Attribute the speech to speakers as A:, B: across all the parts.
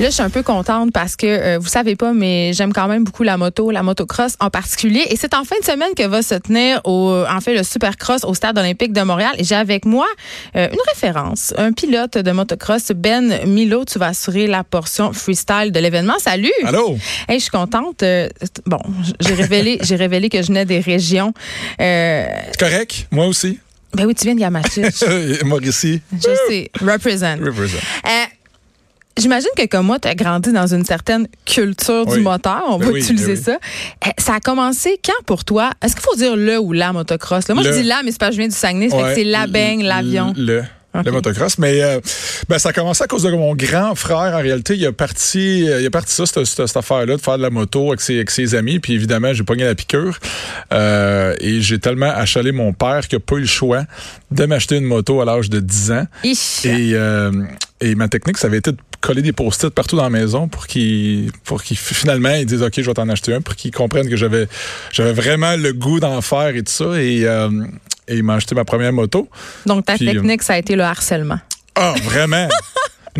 A: Là, je suis un peu contente parce que euh, vous savez pas, mais j'aime quand même beaucoup la moto, la motocross en particulier. Et c'est en fin de semaine que va se tenir au, en fait, le Supercross au Stade olympique de Montréal. Et j'ai avec moi euh, une référence, un pilote de motocross, Ben Milo. Tu vas assurer la portion freestyle de l'événement. Salut.
B: Allô?
A: Hey, je suis contente. Euh, bon, j'ai révélé, j'ai révélé que je venais des régions. Euh,
B: C'est correct. Moi aussi.
A: ben oui, tu viens de Yamachiche.
B: Mauricie.
A: je sais. Represent.
B: Represent.
A: J'imagine que comme moi, tu as grandi dans une certaine culture du moteur, on
B: Ben
A: va
B: oui,
A: utiliser
B: ben
A: ça. Euh, Ça a commencé quand pour toi? Est-ce qu'il faut dire le ou la motocross? Là, moi,
B: Le.
A: je dis la, mais c'est pas que je viens du Saguenay,
B: Ouais,
A: c'est la beigne, l'avion.
B: Le. Le motocross. Mais euh, ben, ça a commencé à cause de mon grand frère. En réalité, il a parti, euh, il a parti ça, cette, cette- cette affaire-là, de faire de la moto avec ses, avec ses amis. Puis évidemment, j'ai pogné la piqûre. Euh, et j'ai tellement achalé mon père qu'il n'a pas eu le choix de m'acheter une moto à l'âge de 10 ans.
A: Ich.
B: Et, euh, et ma technique, ça avait été de coller des post-it partout dans la maison pour qu'ils pour qu'ils finalement ils disent OK, je vais t'en acheter un pour qu'ils comprennent que j'avais j'avais vraiment le goût d'en faire et tout ça et euh, et il m'a acheté ma première moto.
A: Donc, ta
B: Puis,
A: technique, ça a été le harcèlement.
B: Ah, vraiment?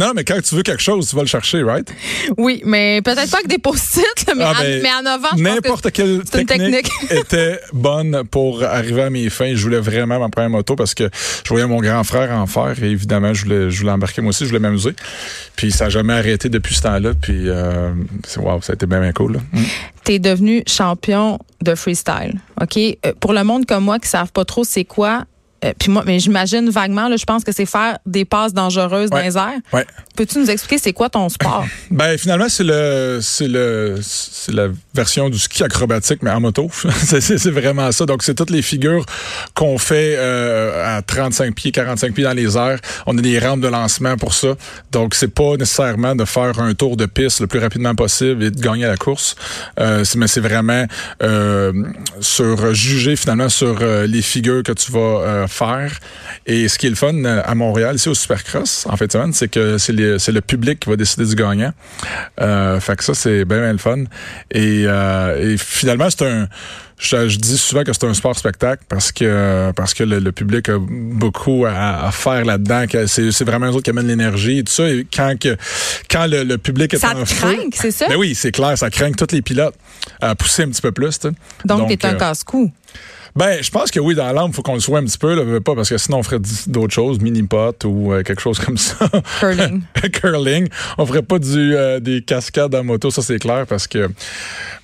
B: Non, mais quand tu veux quelque chose, tu vas le chercher, right?
A: Oui, mais peut-être pas avec des post-it, mais,
B: Ah,
A: en-
B: ben,
A: mais en novembre, pense que
B: N'importe quelle technique,
A: technique.
B: était bonne pour arriver à mes fins. Je voulais vraiment ma première moto parce que je voyais mon grand frère en faire et évidemment, je voulais, je voulais embarquer moi aussi, je voulais m'amuser. Puis ça n'a jamais arrêté depuis ce temps-là. Puis euh, wow, ça a été bien, bien cool. Mm.
A: tu es devenu champion de freestyle. OK? Euh, pour le monde comme moi qui ne savent pas trop c'est quoi, euh, puis moi, mais j'imagine vaguement, là, je pense que c'est faire des passes dangereuses dans les airs.
B: Ouais.
A: Peux-tu nous expliquer c'est quoi ton sport?
B: Ben finalement c'est le c'est le c'est la version du ski acrobatique mais en moto. c'est vraiment ça. Donc c'est toutes les figures qu'on fait euh, à 35 pieds, 45 pieds dans les airs. On a des rampes de lancement pour ça. Donc c'est pas nécessairement de faire un tour de piste le plus rapidement possible et de gagner la course. Euh, mais c'est vraiment euh, sur juger finalement sur les figures que tu vas euh, faire. Et ce qui est le fun euh, à Montréal ici au Supercross en fait c'est que c'est le public qui va décider du gagnant. Euh, fait que ça, c'est bien, bien le fun. Et, euh, et finalement, c'est un... Je, je dis souvent que c'est un sport spectacle parce que parce que le, le public a beaucoup à, à faire là-dedans. C'est vraiment eux autres qui amènent l'énergie et tout ça. Et quand, que, quand le, le public est
A: ça
B: en feu...
A: craint, c'est ça?
B: Ben oui, c'est clair, ça craint tous les pilotes à pousser un petit peu plus. tu sais.
A: Donc, t'es un
B: euh,
A: casse-cou.
B: Ben, je pense que oui, dans l'âme, il faut qu'on le soit un petit peu, là, pas, parce que sinon on ferait d'autres choses, mini-pot ou euh, quelque chose comme ça.
A: Curling.
B: Curling. On ferait pas du euh, des cascades en moto, ça c'est clair, parce que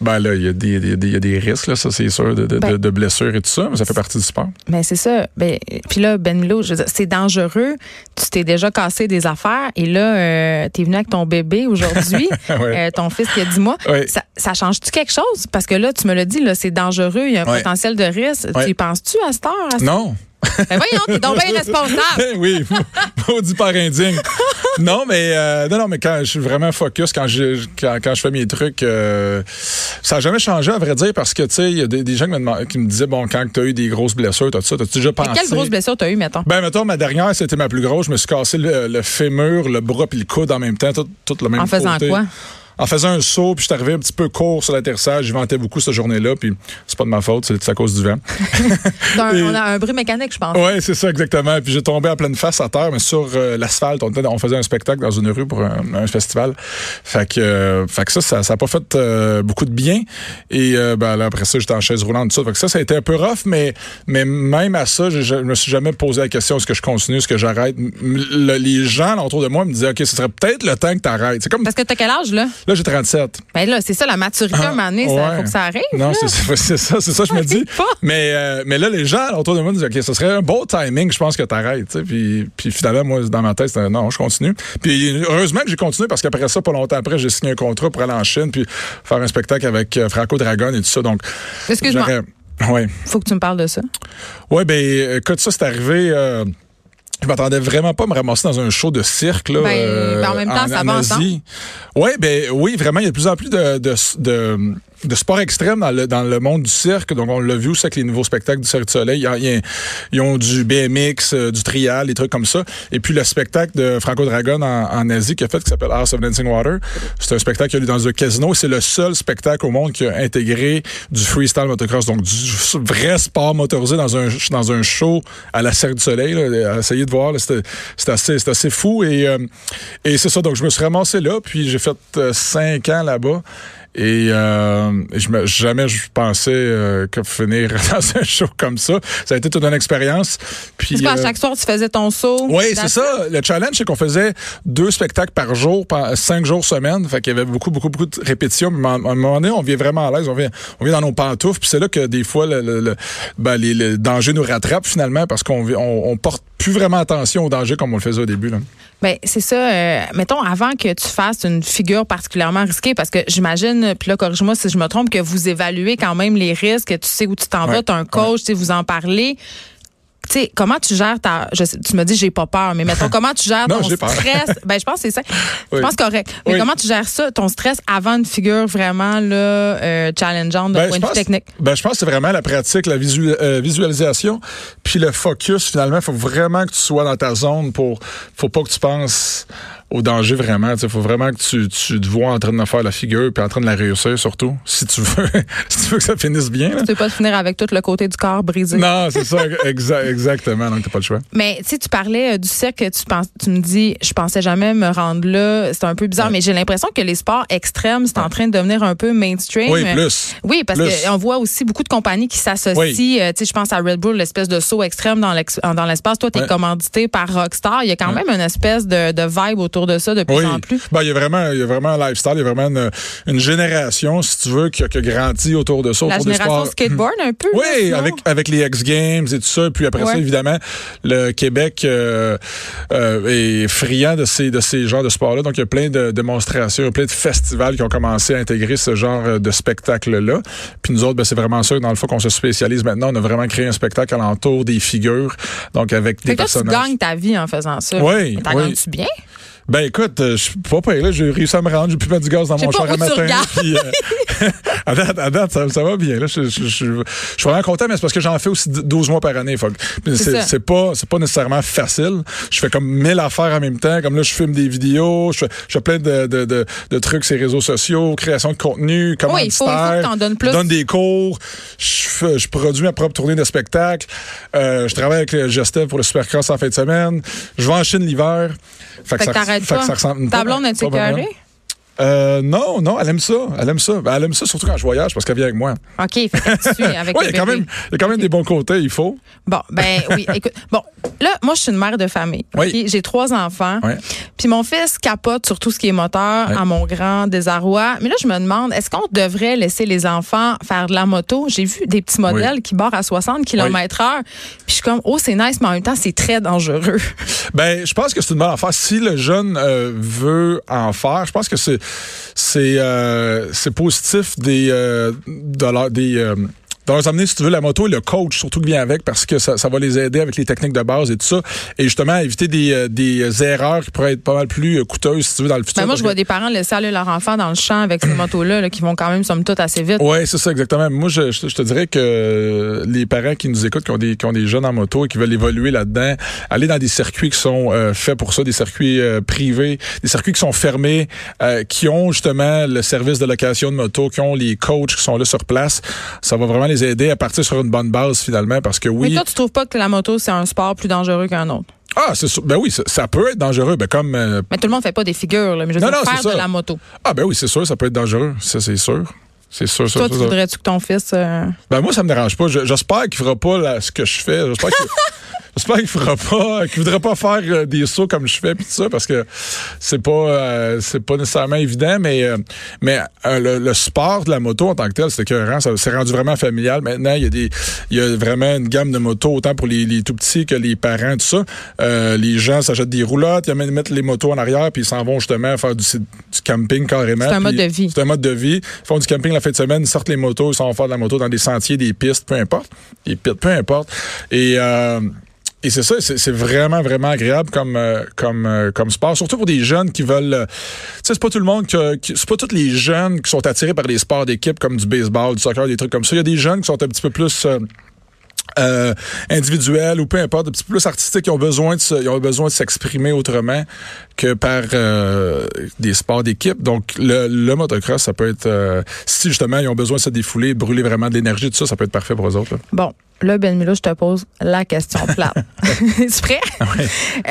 B: ben là, il y, y a des risques, là, ça c'est sûr, de, de,
A: Ben-
B: de- de blessures et tout ça, mais ça fait partie du sport.
A: Mais c'est ça. Ben, puis là, Ben Milo, je veux dire, c'est dangereux. Tu t'es déjà cassé des affaires et là, euh, t'es venu avec ton bébé aujourd'hui,
B: Ouais.
A: euh, ton fils qui a 10 mois.
B: Ouais.
A: Ça, ça change-tu quelque chose? Parce que là, tu me l'as dit, là, c'est dangereux, il y a un
B: Ouais.
A: potentiel de risque.
B: Ouais.
A: Tu y penses-tu à cette heure? à
B: Non.
A: Ben voyons, t'es donc bien responsable.
B: oui, maudit par indigne. Non, mais euh, non, non, mais quand je suis vraiment focus, quand je quand, quand je fais mes trucs, euh, ça n'a jamais changé à vrai dire parce que tu sais, il y a des, des gens qui me, qui me disaient bon, quand tu as eu des grosses blessures, t'as ça, t'as-tu déjà pensé?
A: Quelle grosse blessure t'as eu, mettons?
B: Ben mettons ma dernière, c'était ma plus grosse. Je me suis cassé le, le fémur, le bras puis le coude en même temps, tout, tout le même
A: En faisant
B: côté.
A: quoi?
B: En faisant un saut, puis je suis arrivé un petit peu court sur l'atterrissage. Je ventais beaucoup cette journée-là, puis c'est pas de ma faute, c'est à cause du vent. Et-
A: on a un bruit mécanique, je pense.
B: Ouais, c'est ça exactement. Puis j'ai tombé en pleine face à terre, mais sur euh, l'asphalte. On, faisait un spectacle dans une rue pour un, un festival. Fait que, euh, fait que ça, ça, ça a pas fait euh, beaucoup de bien. Et euh, ben, là, après ça, j'étais en chaise roulante, tout ça. Fait que ça, ça a été un peu rough, mais mais même à ça, je, je me suis jamais posé la question est-ce que je continue, est-ce que j'arrête? Le- les gens autour de moi me disaient ok, ce serait peut-être le temps que t'arrêtes. C'est comme
A: Parce que t'as quel âge, là?
B: Là, j'ai 37.
A: Ben là, c'est ça, la maturité, à un moment donné, ça, faut que ça arrive.
B: Non, c'est ça, c'est ça, je me dis. Mais, euh, mais là, les gens autour de moi disent, OK, ce serait un beau timing, je pense que t'arrêtes. Puis, puis finalement, moi, dans ma tête, c'était non, je continue. Puis heureusement que j'ai continué parce qu'après ça, pas longtemps après, j'ai signé un contrat pour aller en Chine puis faire un spectacle avec euh, Franco Dragon et tout ça. Donc,
A: Excuse-moi,
B: Ouais.
A: faut que tu me parles de ça.
B: Ouais, ben, écoute, ça, c'est arrivé. euh, je m'attendais vraiment pas à me ramasser dans un show de cirque. Là,
A: Ben, ben, en même temps, ça va
B: Asie. Ouais, ben, oui, vraiment, il y a de plus en plus de, de, de, de sport extrême dans le, dans le monde du cirque. Donc, on l'a vu aussi avec les nouveaux spectacles du Cirque du Soleil. Ils, ont du BMX, euh, du trial, des trucs comme ça. Et puis, le spectacle de Franco Dragon en, Asie qui a fait, qui s'appelle House of Dancing Water. C'est un spectacle qui a lieu dans un casino. C'est le seul spectacle au monde qui a intégré du freestyle motocross. Donc, du vrai sport motorisé dans un, dans un show à la Cirque du Soleil. Là, essayer de voir, c'était assez, assez fou. Et, euh, et c'est ça. Donc, je me suis ramassé là. Puis, j'ai fait euh, cinq ans là-bas. Et euh, je me, jamais je pensais euh, que finir dans un show comme ça. Ça a été toute une expérience.
A: Puis pas, à euh, chaque soir tu faisais ton saut.
B: Oui, c'est ça. Le challenge c'est qu'on faisait deux spectacles par jour, par cinq jours semaine. Fait qu'il y avait beaucoup beaucoup beaucoup de répétitions. Mais à un moment donné, on vient vraiment à l'aise. On vient on vient dans nos pantoufles. Puis c'est là que des fois le, le, ben, les, le danger nous rattrape finalement parce qu'on on, on porte plus vraiment attention au danger comme on le faisait au début. Là.
A: Ben, c'est ça. Euh, mettons, avant que tu fasses une figure particulièrement risquée, parce que j'imagine, puis là, corrige-moi si je me trompe, que vous évaluez quand même les risques, tu sais où tu t'en vas, tu as un coach, tu sais, vous en parlez tu sais, comment tu gères ta. tu me dis, j'ai pas peur, mais mettons, comment tu gères ton stress? ben, je pense que c'est ça. Je pense correct. Mais comment tu gères ça, ton stress, avant une figure vraiment là, euh, challengeante de ben, point de vue technique?
B: Ben, je pense que c'est vraiment la pratique, la euh, visualisation, puis le focus, finalement. Il faut vraiment que tu sois dans ta zone pour. faut pas que tu penses au danger vraiment. Il faut vraiment que tu, tu te vois en train de faire la figure puis en train de la réussir surtout, si tu veux, si tu veux que ça finisse bien.
A: Tu veux pas finir avec tout le côté du corps brisé.
B: Non, c'est ça, exactement. Donc, t'as pas le choix.
A: Mais tu tu parlais euh, du cirque, tu, penses, tu me dis, je pensais jamais me rendre là. C'est un peu bizarre, mais j'ai l'impression que les sports extrêmes, c'est en train de devenir un peu mainstream.
B: Oui, plus.
A: Oui, parce qu'on voit aussi beaucoup de compagnies qui s'associent. Euh, tu sais, je pense à Red Bull, l'espèce de saut extrême dans l'espace. Toi, tu es commandité par Rockstar. Il y a quand même une espèce de, de vibe autour de ça de plus en plus?
B: Ben, il y a vraiment, il y a vraiment un lifestyle, il y a vraiment une, génération, si tu veux, qui a, grandi autour de ça.
A: La génération skateboard un peu.
B: Oui, avec, avec les X Games et tout ça. Puis après ça, évidemment, le Québec euh, euh, est friand de ces, de ces genres de sports-là. Donc, il y a plein de démonstrations, plein de festivals qui ont commencé à intégrer ce genre de spectacle-là. Puis nous autres, ben, c'est vraiment ça, dans le fond, qu'on se spécialise maintenant. On a vraiment créé un spectacle alentour des figures. Donc, avec des personnages.
A: tu gagnes ta vie en faisant ça.
B: Oui.
A: T'en gagnes-tu bien?
B: Ben écoute, euh, je suis pas prêt, là. J'ai réussi à me rendre, j'ai pu mettre du gaz dans mon char à matin. Puis, euh, à date, à date ça, ça, va bien. Là. Je, je, je, je, suis vraiment content, mais c'est parce que j'en fais aussi 12 mois par année. C'est pas, pas nécessairement facile. Je fais comme mille affaires en même temps. Comme là, je filme des vidéos, je fais, plein de, de, de, de, trucs sur les réseaux sociaux, création de contenu, comment
A: oui, il faut, il donnes plus.
B: Je donne des cours, je, je produis ma propre tournée de spectacle. Euh, je travaille avec le Gestev pour le Supercross en fin de semaine. Je vais en Chine l'hiver.
A: Fait, que, ça, fait que ça ressemble Ta blonde est
B: euh, non, non, elle aime ça. Elle aime ça. Ben, elle aime ça surtout quand je voyage parce qu'elle vient avec moi.
A: OK, fait que tu avec
B: Oui, il y, a quand même, y a quand même des bons côtés, il faut.
A: Bon, ben oui, écoute. Bon, là, moi, je suis une mère de famille. Oui. J'ai trois enfants.
B: Oui.
A: Puis mon fils capote sur tout ce qui est moteur à mon grand désarroi. Mais là, je me demande, est-ce qu'on devrait laisser les enfants faire de la moto? J'ai vu des petits modèles qui barrent à 60 km heure. Puis je suis comme, oh, c'est nice, mais en même temps, c'est très dangereux.
B: Ben, je pense que c'est une bonne affaire. Si le jeune euh, veut en faire, je pense que c'est c'est euh, positif des euh, de des euh, dans leur amener, si tu veux, la moto et le coach, surtout qui vient avec, parce que ça, ça va les aider avec les techniques de base et tout ça. Et justement, éviter des, euh, des erreurs qui pourraient être pas mal plus euh, coûteuses, si tu veux, dans le futur.
A: Ben moi, je vois des parents laisser aller leur enfant dans le champ avec ces motos-là, qui vont quand même, somme toute, assez vite.
B: Oui, c'est ça, exactement. Moi, je, je, te dirais que les parents qui nous écoutent, qui ont des, qui ont des jeunes en moto et qui veulent évoluer là-dedans, aller dans des circuits qui sont euh, faits pour ça, des circuits privés, des circuits qui sont fermés, qui ont justement le service de location de moto, qui ont les coachs qui sont là sur place, ça va vraiment les aider à partir sur une bonne base finalement parce que oui.
A: Mais toi, tu trouves pas que la moto c'est un sport plus dangereux qu'un autre?
B: Ah, c'est sûr. Ben oui, ça, peut être dangereux. Ben comme. Euh,
A: mais tout le monde fait pas des figures, là, mais je veux non, dire, faire de la moto.
B: Ah, ben oui, c'est sûr, ça peut être dangereux. Ça, c'est sûr. C'est sûr,
A: Toi, tu voudrais-tu que ton fils. Euh,
B: ben moi, ça me dérange pas. J'espère qu'il fera pas ce que je fais. J'espère qu'il. J'espère qu'il fera pas, qu'il voudrait pas faire euh, des sauts comme je fais puis tout ça parce que c'est pas euh, c'est pas nécessairement évident mais euh, mais le, sport de la moto en tant que tel c'est écœurant ça s'est rendu vraiment familial. Maintenant il y a des il y a vraiment une gamme de motos autant pour les, les tout petits que les parents tout ça. Les gens s'achètent des roulottes ils mettent les motos en arrière puis ils s'en vont justement faire du, camping carrément
A: c'est un mode de vie.
B: c'est un mode de vie. Ils font du camping la fin de semaine ils sortent les motos ils s'en vont faire de la moto dans des sentiers des pistes peu importe. Des pistes peu importe. Et et c'est ça, c'est vraiment, vraiment agréable comme, euh, comme, euh, comme sport, surtout pour des jeunes qui veulent... Euh, tu sais, c'est pas tout le monde, qui, c'est pas tous les jeunes qui sont attirés par les sports d'équipe comme du baseball, du soccer, des trucs comme ça. Il y a des jeunes qui sont un petit peu plus... Euh, individuels ou peu importe, un petit peu plus artistiques, qui ont besoin de se, ils ont besoin de s'exprimer autrement que par euh, des sports d'équipe. Donc le, le, motocross, ça peut être euh, si justement ils ont besoin de se défouler, brûler vraiment de l'énergie, tout ça, ça peut être parfait pour eux autres.
A: Bon, là Ben Milo, je te pose la question plate. es prêt? Oui. tu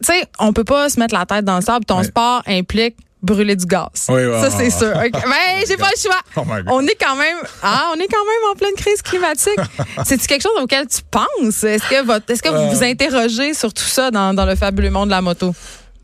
A: sais, on peut pas se mettre la tête dans le sable. Ton sport implique brûler du gaz.
B: Oui,
A: ça, c'est sûr. Mais ben, j'ai pas le choix. Oh on est quand même, ah, on est quand même en pleine crise climatique. C'est quelque chose auquel tu penses? Est-ce que, votre, est-ce que vous vous euh. interrogez sur tout ça dans, dans le fabuleux monde de la moto?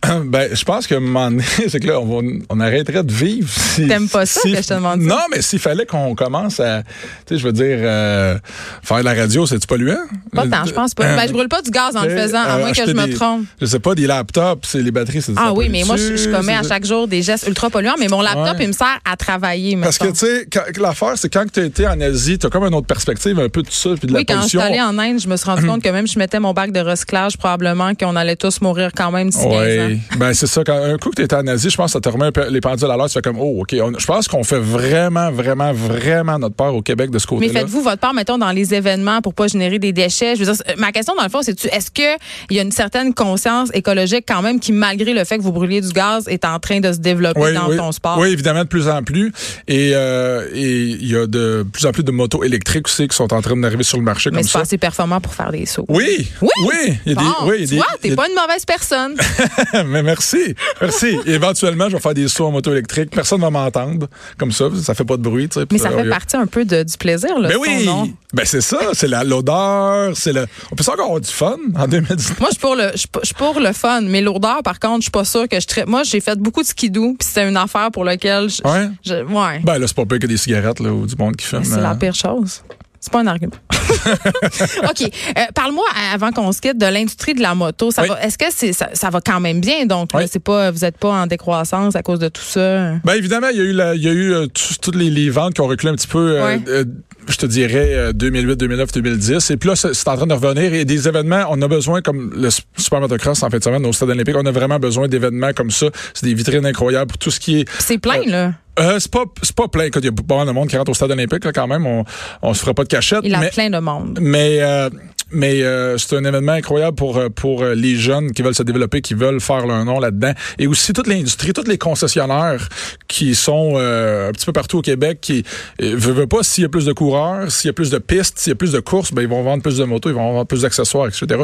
B: Ben, je pense que un moment donné, c'est que là, on, va, on arrêterait de vivre.
A: Si, T'aimes pas ça que je te demande
B: Non, mais s'il fallait qu'on commence à, tu sais, je veux dire, euh, faire de la radio, c'est-tu polluant?
A: Pas tant, je pense pas. ben, je brûle pas du gaz en le faisant, à moins que je me trompe.
B: Je sais pas, des laptops, c'est les batteries, c'est
A: Ah oui, mais moi, je, commets à chaque jour des gestes ultra polluants, mais mon laptop, il me sert à travailler.
B: Parce que, tu sais, l'affaire, c'est quand tu as été en Asie, tu as comme une autre perspective un peu de ça, puis de
A: la
B: pollution. Oui, quand je
A: suis allée en Inde, je me suis rendu compte que même si je mettais mon bac de recyclage, probablement qu'on allait tous mourir quand même d'ici
B: Oui, ben c'est ça un coup que tu étais en Asie, je pense que ça te remet les pendules à l'heure. Tu fais comme, oh, OK. je pense qu'on fait vraiment, vraiment, vraiment notre part au Québec de ce côté-là.
A: Mais faites-vous votre part, mettons, dans les événements pour pas générer des déchets? Je veux dire, ma question, dans le fond, c'est est-ce qu'il y a une certaine conscience écologique quand même qui, malgré le fait que vous brûliez du gaz, est en train de se développer dans ton sport?
B: Oui, évidemment, de plus en plus. Euh, et il y a de plus en plus de motos électriques aussi qui sont en train d'arriver sur le marché
A: Mais
B: comme ça. Mais c'est
A: performant pour faire des sauts.
B: Oui. Oui. Oui.
A: Il y a des, oui, tu vois, t'es pas une mauvaise personne.
B: Mais merci. Merci. Éventuellement, je vais faire des sauts en moto électrique. Personne ne va m'entendre. Comme ça, ça fait pas de bruit.
A: Mais ça fait partie un peu du plaisir, là.
B: Mais oui. Ben c'est ça. C'est l'odeur. C'est le. On peut encore avoir du fun en 2019.
A: Moi, je suis pour le, je pour le fun. Mais l'odeur, par contre, je suis pas sûre que je traite. Moi, j'ai fait beaucoup de skidoo, puis c'était une affaire pour laquelle. Je,
B: ouais?
A: ouais.
B: Ben là, c'est pas pire que des cigarettes là, ou du monde qui fume.
A: C'est la euh. pire chose. C'est pas un argument. OK. Euh, parle-moi, avant qu'on se quitte, de l'industrie de la moto. Ça va, est-ce que c'est, ça, va quand même bien? Donc, c'est pas, vous n'êtes pas en décroissance à cause de tout ça?
B: Bien, évidemment, il y a eu, il y a eu euh, toutes les, ventes qui ont reculé un petit peu. Euh, je te dirais 2008, 2009, 2010. Et puis là, c'est en train de revenir. Et des événements, on a besoin, comme le Super Motocross en fin de semaine au Stade olympique, on a vraiment besoin d'événements comme ça. C'est des vitrines incroyables pour tout ce qui est...
A: C'est plein, là.
B: Euh, c'est pas c'est pas plein. Il y a pas mal de monde qui rentre au stade olympique là, quand même. On on se fera pas de cachette.
A: Il
B: a
A: plein de monde.
B: Mais euh, mais euh, c'est un événement incroyable pour euh, pour euh, les jeunes qui veulent se développer, qui veulent faire leur nom là-dedans, et aussi toute l'industrie, tous les concessionnaires qui sont un petit peu partout au Québec, qui ne veulent pas s'il y a plus de coureurs, s'il y a plus de pistes, s'il y a plus de courses, ben ils vont vendre plus de motos, ils vont vendre plus d'accessoires, etc.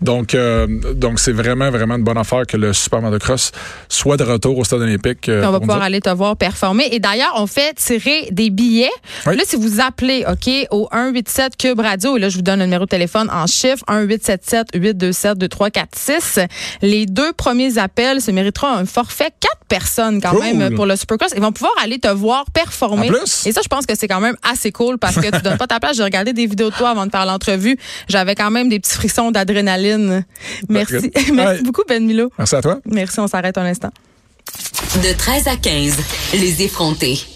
B: Donc donc c'est vraiment vraiment une bonne affaire que le Super Motocross soit de retour au Stade Olympique.
A: on va pouvoir aller te voir performer. Et d'ailleurs, on fait tirer des billets. Là, si vous appelez, ok, au 187 Cube Radio, et là je vous donne le numéro de téléphone en chiffres 1 877 827 2346. Les deux premiers appels se mériteront un forfait quatre personnes quand même pour le Supercross. Ils vont pouvoir aller te voir performer. Et ça, je pense que c'est quand même assez cool parce que tu donnes pas ta place. J'ai regardé des vidéos de toi avant de faire l'entrevue. J'avais quand même des petits frissons d'adrénaline. Merci. Merci beaucoup, Ben Milo.
B: Merci à toi.
A: Merci. On s'arrête un instant.
C: De 13 à 15, les effrontés.